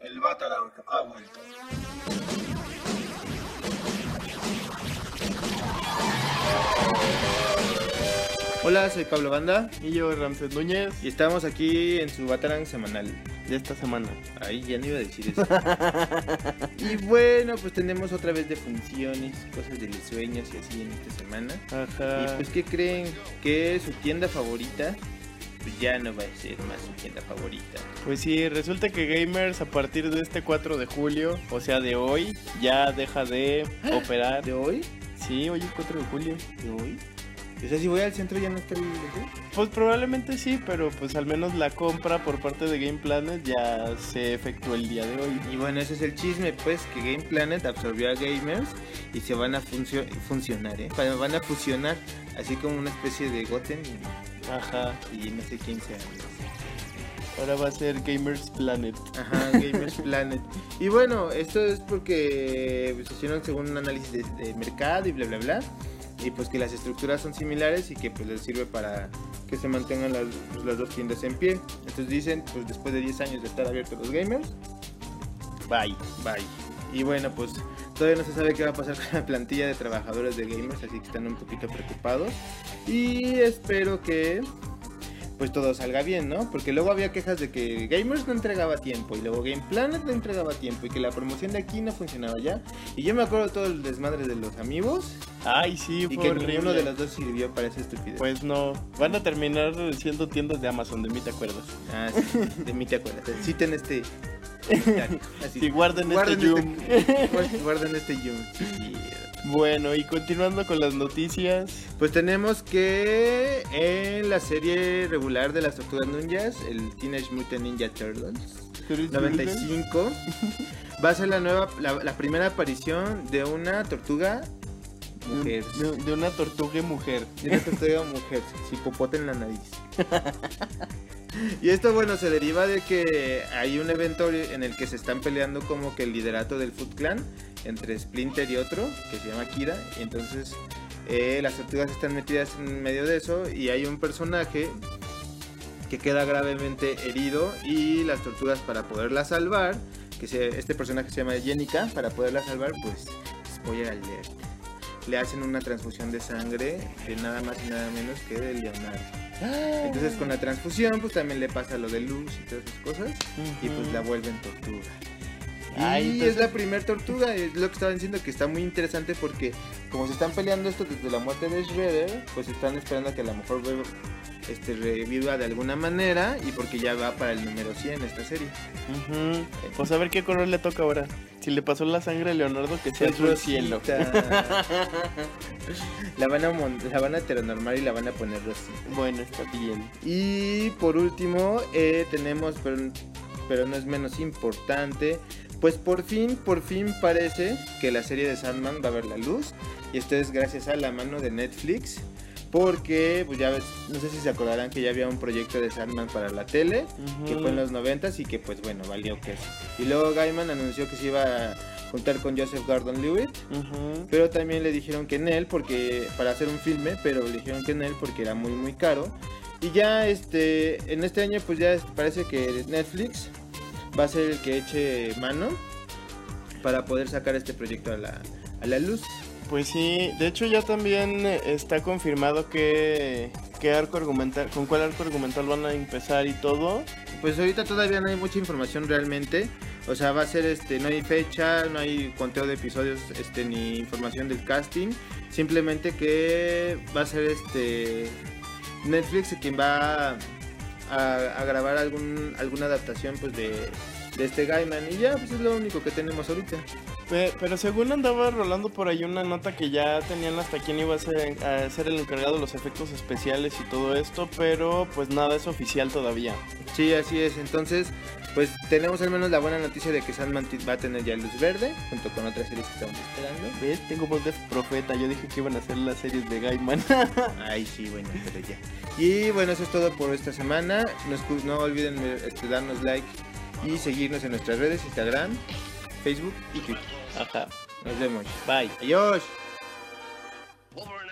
El Batarang ha vuelto. Hola, soy Pablo Banda Y yo, Ramses Núñez, y estamos aquí en su Batarang semanal. de esta semana. Ahí ya no iba a decir eso. y bueno, pues tenemos otra vez de funciones, cosas de los sueños y así en esta semana. Ajá. Y pues, ¿qué creen? Que su tienda favorita pues ya no va a ser más su tienda favorita. Pues sí, resulta que Gamers a partir de este 4 de julio, o sea de hoy, ya deja de operar. ¿De hoy? Sí, hoy es 4 de julio. ¿De hoy? O sea, si voy al centro ya no está el. Pues probablemente sí, pero pues al menos la compra por parte de Game Planet ya se efectuó el día de hoy. Y bueno, ese es el chisme, pues, que Game Planet absorbió a Gamers y se van a funcio- funcionar, ¿eh? Van a fusionar, así como una especie de Goten y, Ajá. y no sé quién sea. Ahora va a ser Gamers Planet. Ajá, Gamers Planet. Y bueno, esto es porque pues, hicieron según un análisis de, de mercado y bla, bla, bla. Y pues que las estructuras son similares y que pues les sirve para que se mantengan las, pues, las dos tiendas en pie. Entonces dicen, pues después de 10 años de estar abiertos los gamers, bye, bye. Y bueno, pues todavía no se sabe qué va a pasar con la plantilla de trabajadores de gamers, así que están un poquito preocupados. Y espero que pues todo salga bien, ¿no? Porque luego había quejas de que Gamers no entregaba tiempo y luego Game Planet no entregaba tiempo y que la promoción de aquí no funcionaba ya. Y yo me acuerdo de todo el desmadre de los amigos Ay, sí, y fue que horrible. ninguno de los dos sirvió para esa estupidez. Pues no, van a terminar siendo tiendas de Amazon, de mí te acuerdas. Ah, sí, de mí te acuerdas. Citen este. Así. Sí, guarden, Guarden este este, guarden este Zoom. Sí. Bueno, y continuando con las noticias, Pues tenemos que en la serie regular de las tortugas ninjas, el Teenage Mutant Ninja Turtles, 95 va a ser la nueva la, la primera aparición de una tortuga mujer. De, de una tortuga mujer. de una tortuga mujer sin popote en la nariz. Y esto bueno se deriva de que hay un evento en el que se están peleando como que el liderato del Foot Clan entre Splinter y otro que se llama Kira y entonces eh, las tortugas están metidas en medio de eso y hay un personaje que queda gravemente herido y las tortugas para poderla salvar, que se- este personaje se llama Jenica, para poderla salvar, pues spoiler alert, le hacen una transfusión de sangre de nada más y nada menos que de Leonardo. Entonces con la transfusión pues también le pasa lo de luz y todas esas cosas y pues la vuelven Y entonces- es la primer tortuga, es lo que estaba diciendo que está muy interesante porque como se están peleando esto desde la muerte de Shredder, pues están esperando que a lo mejor este, reviva de alguna manera y porque ya va para el número 100 esta serie. Ujú. Pues a ver qué color le toca ahora. Si le pasó la sangre a Leonardo, que sea azul cielo. la van a la van a heteronormar y la van a poner rosita. Bueno, está bien. Y por último, eh, tenemos, pero, pero no es menos importante, pues por fin, por fin parece que la serie de Sandman va a ver la luz. Y esto es gracias a la mano de Netflix. Porque, pues ya ves, no sé si se acordarán que ya había un proyecto de Sandman para la tele, que fue en los 90 y que pues bueno, valió que Y luego Gaiman anunció que se iba a juntar con Joseph Gordon-Levitt, Ujú. pero también le dijeron que en él, porque para hacer un filme, pero le dijeron que en él porque era muy muy caro. Y ya este en este año pues ya parece que Netflix va a ser el que eche mano para poder sacar este proyecto a la, a la luz. Pues sí, de hecho ya también eh, está confirmado que, qué arco argumental, con cuál arco argumental van a empezar y todo. Pues ahorita todavía no hay mucha información realmente. O sea, va a ser este, no hay fecha, no hay conteo de episodios, este, ni información del casting. Simplemente que va a ser este Netflix quien va a, grabar algún, alguna adaptación pues de, de este Gaiman. Y ya, pues es lo único que tenemos ahorita. Pe- Pero según andaba rolando por ahí una nota que ya tenían hasta quién iba a ser, a ser el encargado de los efectos especiales y todo esto, pero pues nada es oficial todavía. Sí, así es. Entonces, pues tenemos al menos la buena noticia de que Sandman va a tener ya luz verde, junto con otras series que estamos esperando. ¿Ves? Tengo voz de profeta, yo dije que iban a hacer las series de Gaiman. Ay, sí, bueno, pero ya. Y bueno, eso es todo por esta semana. No, olviden este, darnos like y seguirnos en nuestras redes, Instagram, Facebook y Twitter. Ajá. Nos vemos. Bye. Adiós. Wolverine